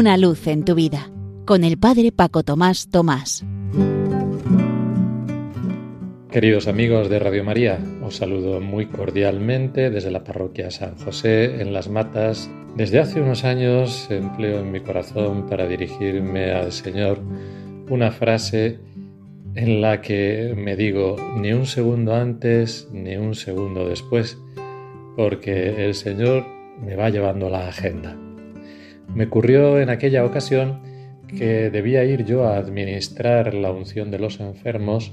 Una luz en tu vida con el Padre Paco Tomás Tomás. Queridos amigos de Radio María, os saludo muy cordialmente desde la parroquia San José en Las Matas. Desde hace unos años empleo en mi corazón para dirigirme al Señor una frase en la que me digo ni un segundo antes ni un segundo después, porque el Señor me va llevando la agenda. Me ocurrió en aquella ocasión que debía ir yo a administrar la unción de los enfermos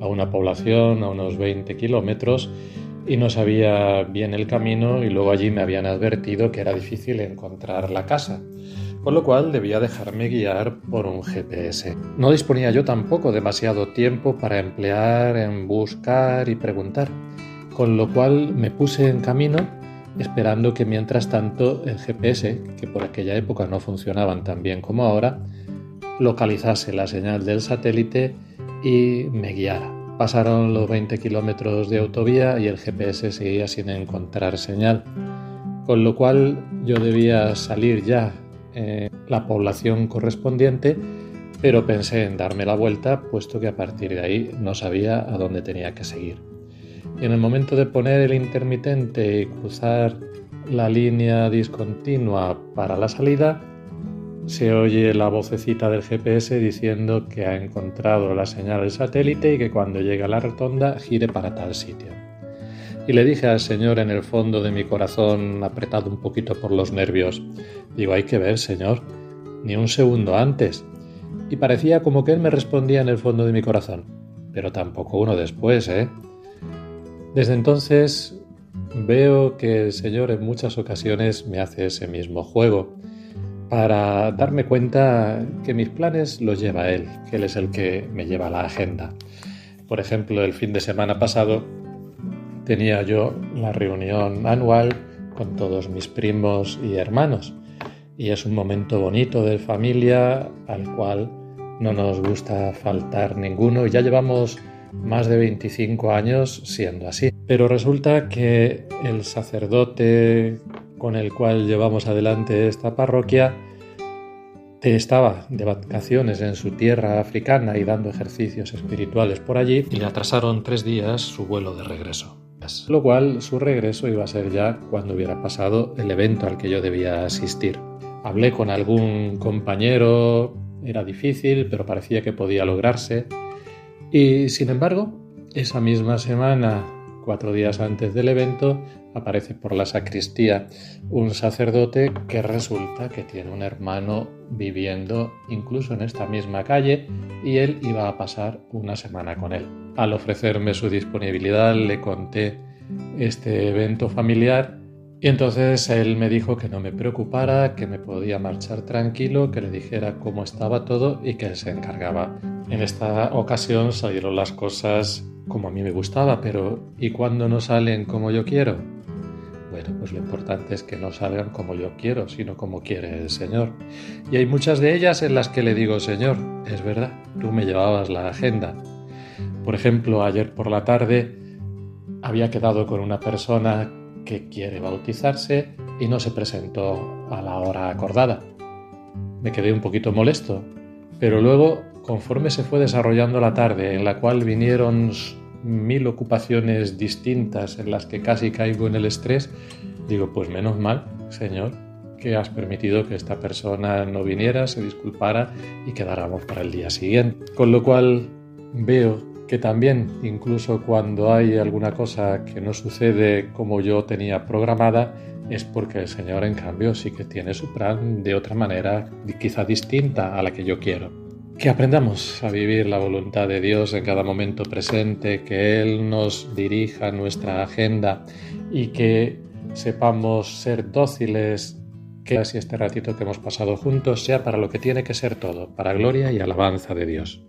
a una población a unos 20 kilómetros y no sabía bien el camino y luego allí me habían advertido que era difícil encontrar la casa, con lo cual debía dejarme guiar por un GPS. No disponía yo tampoco demasiado tiempo para emplear en buscar y preguntar, con lo cual me puse en camino esperando que mientras tanto el GPS, que por aquella época no funcionaban tan bien como ahora, localizase la señal del satélite y me guiara. Pasaron los 20 kilómetros de autovía y el GPS seguía sin encontrar señal, con lo cual yo debía salir ya en la población correspondiente, pero pensé en darme la vuelta, puesto que a partir de ahí no sabía a dónde tenía que seguir. Y en el momento de poner el intermitente y cruzar la línea discontinua para la salida, se oye la vocecita del GPS diciendo que ha encontrado la señal del satélite y que cuando llegue a la rotonda gire para tal sitio. Y le dije al Señor en el fondo de mi corazón, apretado un poquito por los nervios, digo, hay que ver, Señor, ni un segundo antes. Y parecía como que Él me respondía en el fondo de mi corazón, pero tampoco uno después, ¿eh? Desde entonces veo que el Señor en muchas ocasiones me hace ese mismo juego para darme cuenta que mis planes los lleva Él, que Él es el que me lleva la agenda. Por ejemplo, el fin de semana pasado tenía yo la reunión anual con todos mis primos y hermanos y es un momento bonito de familia al cual no nos gusta faltar ninguno y ya llevamos más de 25 años siendo así. Pero resulta que el sacerdote con el cual llevamos adelante esta parroquia estaba de vacaciones en su tierra africana y dando ejercicios espirituales por allí y le atrasaron tres días su vuelo de regreso. Lo cual su regreso iba a ser ya cuando hubiera pasado el evento al que yo debía asistir. Hablé con algún compañero, era difícil, pero parecía que podía lograrse. Y sin embargo, esa misma semana Cuatro días antes del evento aparece por la sacristía un sacerdote que resulta que tiene un hermano viviendo incluso en esta misma calle y él iba a pasar una semana con él. Al ofrecerme su disponibilidad le conté este evento familiar y entonces él me dijo que no me preocupara, que me podía marchar tranquilo, que le dijera cómo estaba todo y que se encargaba. En esta ocasión salieron las cosas como a mí me gustaba, pero ¿y cuando no salen como yo quiero? Bueno, pues lo importante es que no salgan como yo quiero, sino como quiere el Señor. Y hay muchas de ellas en las que le digo, Señor, es verdad, tú me llevabas la agenda. Por ejemplo, ayer por la tarde había quedado con una persona que quiere bautizarse y no se presentó a la hora acordada. Me quedé un poquito molesto, pero luego Conforme se fue desarrollando la tarde, en la cual vinieron mil ocupaciones distintas en las que casi caigo en el estrés, digo, pues menos mal, Señor, que has permitido que esta persona no viniera, se disculpara y quedáramos para el día siguiente. Con lo cual veo que también, incluso cuando hay alguna cosa que no sucede como yo tenía programada, es porque el Señor en cambio sí que tiene su plan de otra manera, quizá distinta a la que yo quiero. Que aprendamos a vivir la voluntad de Dios en cada momento presente, que Él nos dirija nuestra agenda y que sepamos ser dóciles, que así este ratito que hemos pasado juntos sea para lo que tiene que ser todo, para gloria y alabanza de Dios.